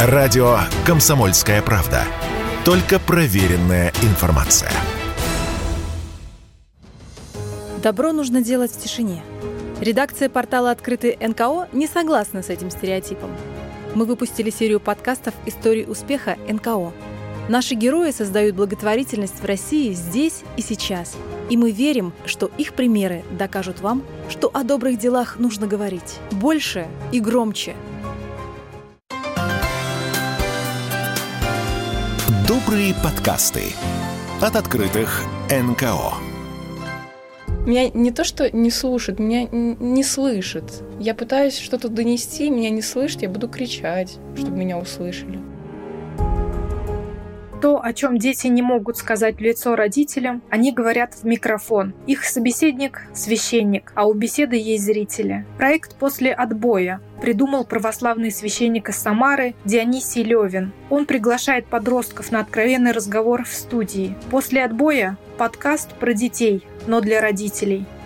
Радио «Комсомольская правда». Только проверенная информация. Добро нужно делать в тишине. Редакция портала «Открытый НКО» не согласна с этим стереотипом. Мы выпустили серию подкастов «Истории успеха НКО». Наши герои создают благотворительность в России здесь и сейчас. И мы верим, что их примеры докажут вам, что о добрых делах нужно говорить больше и громче. Добрые подкасты от открытых НКО. Меня не то, что не слушают, меня не слышат. Я пытаюсь что-то донести, меня не слышат, я буду кричать, чтобы меня услышали. То, о чем дети не могут сказать в лицо родителям, они говорят в микрофон. Их собеседник – священник, а у беседы есть зрители. Проект «После отбоя» придумал православный священник из Самары Дионисий Левин. Он приглашает подростков на откровенный разговор в студии. «После отбоя» – подкаст про детей, но для родителей –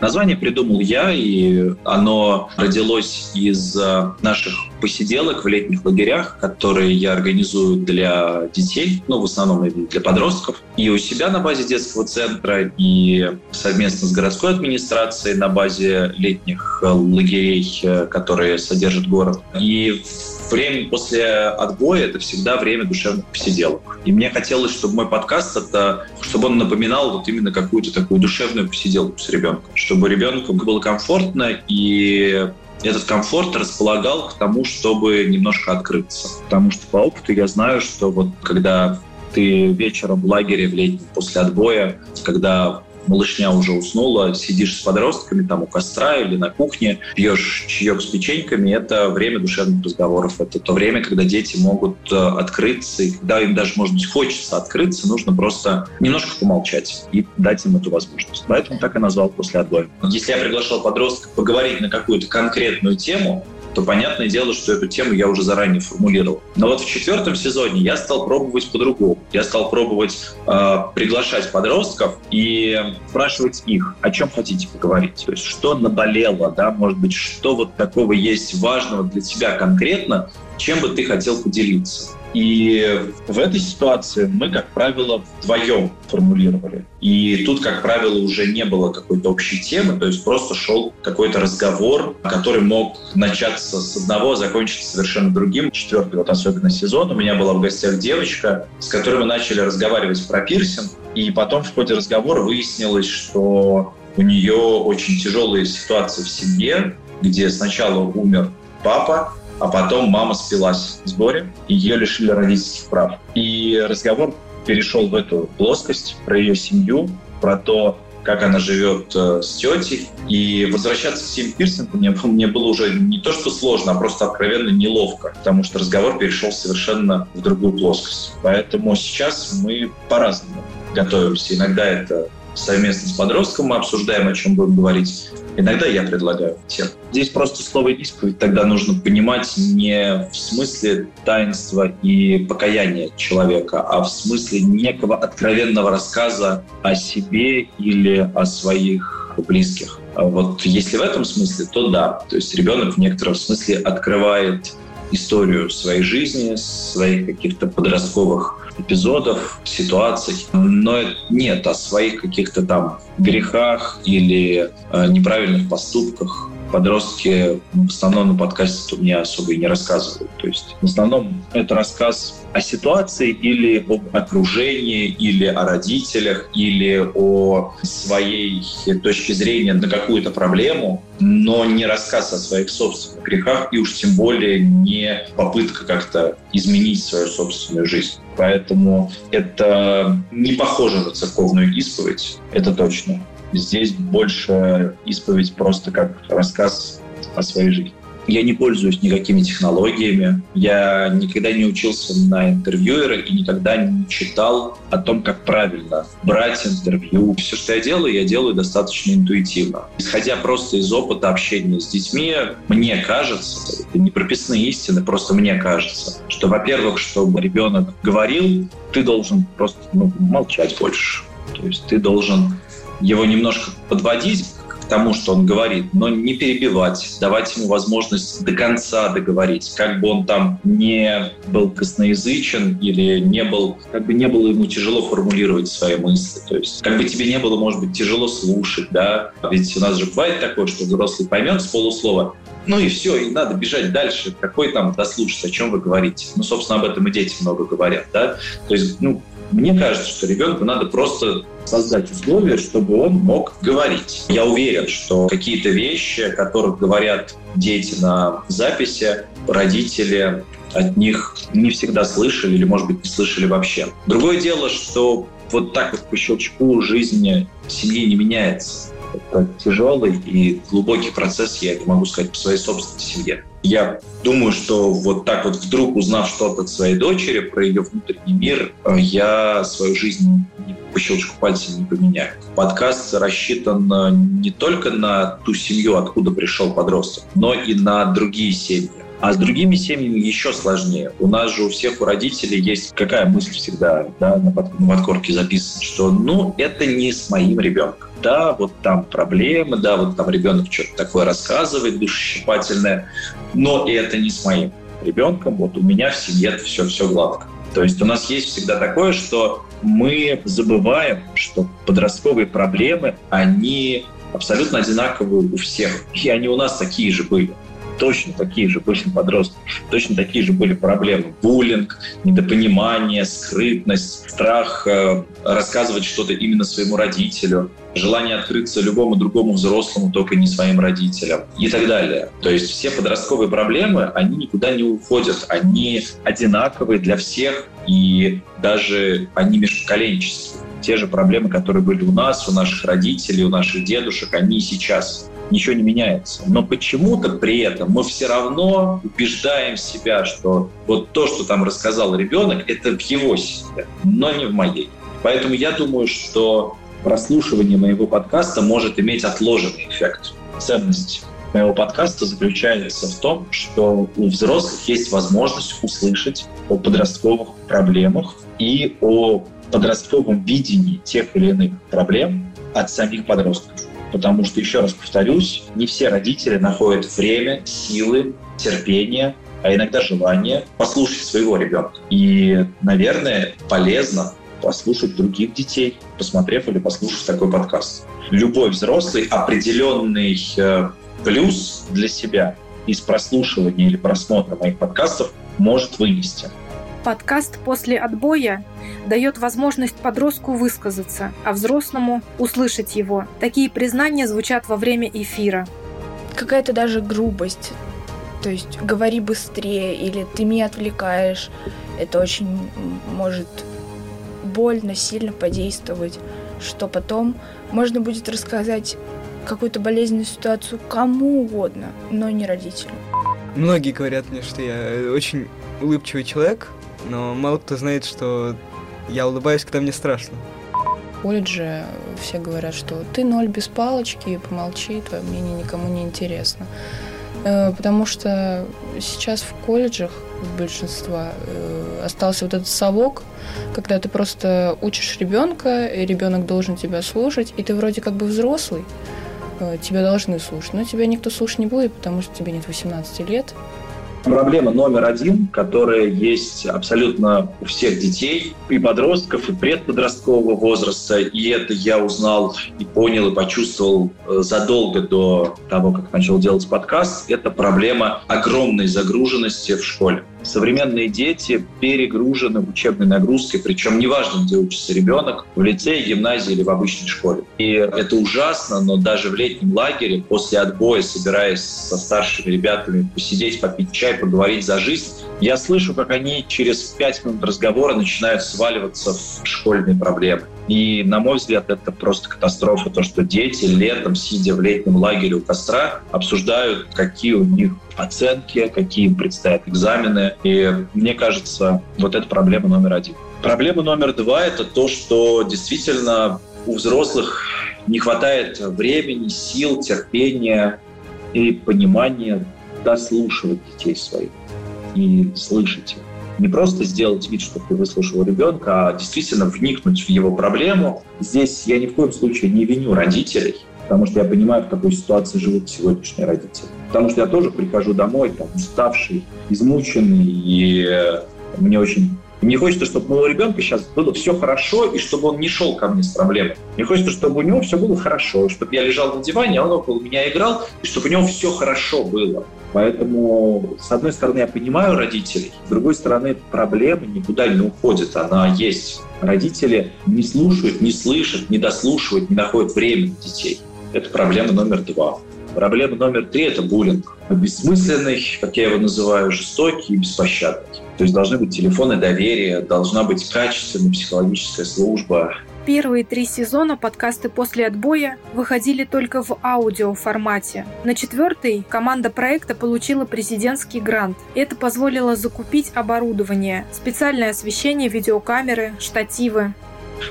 Название придумал я, и оно родилось из э, наших посиделок в летних лагерях, которые я организую для детей, ну, в основном для подростков, и у себя на базе детского центра, и совместно с городской администрацией на базе летних э, лагерей, э, которые содержит город. И время после отбоя — это всегда время душевных посиделок. И мне хотелось, чтобы мой подкаст, это, чтобы он напоминал вот именно какую-то такую душевную посиделку с ребенком, чтобы ребенку было комфортно и этот комфорт располагал к тому, чтобы немножко открыться. Потому что по опыту я знаю, что вот когда ты вечером в лагере в летнем после отбоя, когда малышня уже уснула, сидишь с подростками там у костра или на кухне, пьешь чаек с печеньками, это время душевных разговоров. Это то время, когда дети могут э, открыться, и когда им даже, может быть, хочется открыться, нужно просто немножко помолчать и дать им эту возможность. Поэтому так и назвал после отбоя. Если я приглашал подростка поговорить на какую-то конкретную тему, то понятное дело, что эту тему я уже заранее формулировал. Но вот в четвертом сезоне я стал пробовать по-другому. Я стал пробовать э, приглашать подростков и спрашивать их, о чем хотите поговорить. То есть что наболело, да, может быть, что вот такого есть важного для тебя конкретно, чем бы ты хотел поделиться. И в этой ситуации мы, как правило, вдвоем формулировали. И тут, как правило, уже не было какой-то общей темы, то есть просто шел какой-то разговор, который мог начаться с одного, закончиться совершенно другим. Четвертый вот особенно сезон у меня была в гостях девочка, с которой мы начали разговаривать про пирсинг, и потом в ходе разговора выяснилось, что у нее очень тяжелые ситуации в семье, где сначала умер папа, а потом мама спилась с горя, и ее лишили родительских прав. И разговор перешел в эту плоскость про ее семью, про то, как она живет э, с тетей. И возвращаться к Сим Пирсингу мне, мне было уже не то, что сложно, а просто откровенно неловко, потому что разговор перешел совершенно в другую плоскость. Поэтому сейчас мы по-разному готовимся. Иногда это совместно с подростком мы обсуждаем, о чем будем говорить. Иногда я предлагаю тем. Здесь просто слово «исповедь» тогда нужно понимать не в смысле таинства и покаяния человека, а в смысле некого откровенного рассказа о себе или о своих близких. А вот если в этом смысле, то да. То есть ребенок в некотором смысле открывает историю своей жизни, своих каких-то подростковых эпизодов, ситуаций, но нет о своих каких-то там грехах или э, неправильных поступках подростки в основном на подкасте мне особо и не рассказывают. То есть в основном это рассказ о ситуации или об окружении, или о родителях, или о своей точке зрения на какую-то проблему, но не рассказ о своих собственных грехах и уж тем более не попытка как-то изменить свою собственную жизнь. Поэтому это не похоже на церковную исповедь, это точно. Здесь больше исповедь просто как рассказ о своей жизни. Я не пользуюсь никакими технологиями. Я никогда не учился на интервьюера и никогда не читал о том, как правильно брать интервью. Все, что я делаю, я делаю достаточно интуитивно. Исходя просто из опыта общения с детьми, мне кажется, это не прописные истины, просто мне кажется, что, во-первых, чтобы ребенок говорил, ты должен просто ну, молчать больше. То есть ты должен его немножко подводить тому, что он говорит, но не перебивать, давать ему возможность до конца договорить, как бы он там не был косноязычен или не был, как бы не было ему тяжело формулировать свои мысли. То есть как бы тебе не было, может быть, тяжело слушать, да, ведь у нас же бывает такое, что взрослый поймет с полуслова, ну и все, и надо бежать дальше. Какой там дослушать, о чем вы говорите? Ну, собственно, об этом и дети много говорят, да. То есть, ну, мне кажется, что ребенку надо просто создать условия, чтобы он мог говорить. Я уверен, что какие-то вещи, о которых говорят дети на записи, родители от них не всегда слышали или, может быть, не слышали вообще. Другое дело, что вот так вот по щелчку жизни семьи не меняется. Это тяжелый и глубокий процесс, я не могу сказать, по своей собственной семье. Я думаю, что вот так вот вдруг узнав что-то от своей дочери про ее внутренний мир, э, я свою жизнь по щелчку пальца не поменяю. Подкаст рассчитан э, не только на ту семью, откуда пришел подросток, но и на другие семьи. А с другими семьями еще сложнее. У нас же у всех у родителей есть какая мысль всегда да, на подкорке записана, что ну это не с моим ребенком да, вот там проблемы, да, вот там ребенок что-то такое рассказывает душесчипательное, но это не с моим ребенком, вот у меня в семье все, все гладко. То есть у нас есть всегда такое, что мы забываем, что подростковые проблемы, они абсолютно одинаковые у всех, и они у нас такие же были точно такие же были подростки, точно такие же были проблемы. Буллинг, недопонимание, скрытность, страх э, рассказывать что-то именно своему родителю, желание открыться любому другому взрослому, только не своим родителям и так далее. То есть все подростковые проблемы, они никуда не уходят, они одинаковые для всех, и даже они межпоколенческие. Те же проблемы, которые были у нас, у наших родителей, у наших дедушек, они и сейчас ничего не меняется. Но почему-то при этом мы все равно убеждаем себя, что вот то, что там рассказал ребенок, это в его семье, но не в моей. Поэтому я думаю, что прослушивание моего подкаста может иметь отложенный эффект. Ценность моего подкаста заключается в том, что у взрослых есть возможность услышать о подростковых проблемах и о подростковом видении тех или иных проблем от самих подростков. Потому что, еще раз повторюсь, не все родители находят время, силы, терпение, а иногда желание послушать своего ребенка. И, наверное, полезно послушать других детей, посмотрев или послушав такой подкаст. Любой взрослый определенный э, плюс для себя из прослушивания или просмотра моих подкастов может вынести. Подкаст «После отбоя» дает возможность подростку высказаться, а взрослому услышать его. Такие признания звучат во время эфира. Какая-то даже грубость. То есть говори быстрее или ты меня отвлекаешь. Это очень может больно, сильно подействовать, что потом можно будет рассказать какую-то болезненную ситуацию кому угодно, но не родителям. Многие говорят мне, что я очень улыбчивый человек, но мало кто знает, что я улыбаюсь, когда мне страшно. В колледже все говорят, что ты ноль без палочки, помолчи, твое мнение никому не интересно. Э, потому что сейчас в колледжах большинства э, остался вот этот совок, когда ты просто учишь ребенка, и ребенок должен тебя слушать, и ты вроде как бы взрослый, э, тебя должны слушать, но тебя никто слушать не будет, потому что тебе нет 18 лет, Проблема номер один, которая есть абсолютно у всех детей, и подростков, и предподросткового возраста, и это я узнал и понял, и почувствовал э, задолго до того, как начал делать подкаст, это проблема огромной загруженности в школе. Современные дети перегружены учебной нагрузке, причем неважно, где учится ребенок, в лицее, гимназии или в обычной школе. И это ужасно, но даже в летнем лагере после отбоя, собираясь со старшими ребятами посидеть, попить чай, поговорить за жизнь, я слышу, как они через пять минут разговора начинают сваливаться в школьные проблемы. И, на мой взгляд, это просто катастрофа, то, что дети летом, сидя в летнем лагере у костра, обсуждают, какие у них оценки, какие им предстоят экзамены. И мне кажется, вот это проблема номер один. Проблема номер два – это то, что действительно у взрослых не хватает времени, сил, терпения и понимания дослушивать детей своих и слышать их не просто сделать вид, что ты выслушал ребенка, а действительно вникнуть в его проблему. Здесь я ни в коем случае не виню родителей. Потому что я понимаю, в какой ситуации живут сегодняшние родители. Потому что я тоже прихожу домой, там, уставший, измученный, и э, мне очень мне хочется, чтобы у ребенка сейчас было все хорошо, и чтобы он не шел ко мне с проблемой. Мне хочется, чтобы у него все было хорошо, чтобы я лежал на диване, а он около меня играл, и чтобы у него все хорошо было. Поэтому, с одной стороны, я понимаю родителей, с другой стороны, проблема никуда не уходит, она есть. Родители не слушают, не слышат, не дослушивают, не находят времени детей. Это проблема номер два. Проблема номер три – это буллинг. Бессмысленный, как я его называю, жестокий и беспощадный. То есть должны быть телефоны доверия, должна быть качественная психологическая служба. Первые три сезона подкасты «После отбоя» выходили только в аудиоформате. На четвертый команда проекта получила президентский грант. Это позволило закупить оборудование, специальное освещение, видеокамеры, штативы.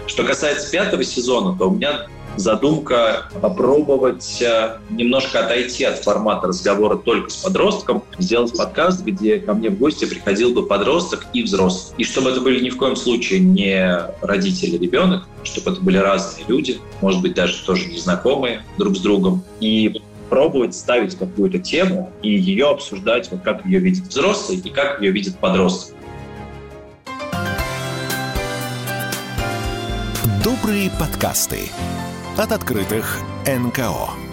Что касается пятого сезона, то у меня задумка попробовать э, немножко отойти от формата разговора только с подростком, сделать подкаст, где ко мне в гости приходил бы подросток и взрослый. И чтобы это были ни в коем случае не родители ребенок, чтобы это были разные люди, может быть, даже тоже незнакомые друг с другом. И пробовать ставить какую-то тему и ее обсуждать, вот как ее видит взрослый и как ее видит подросток. Добрые подкасты от открытых НКО.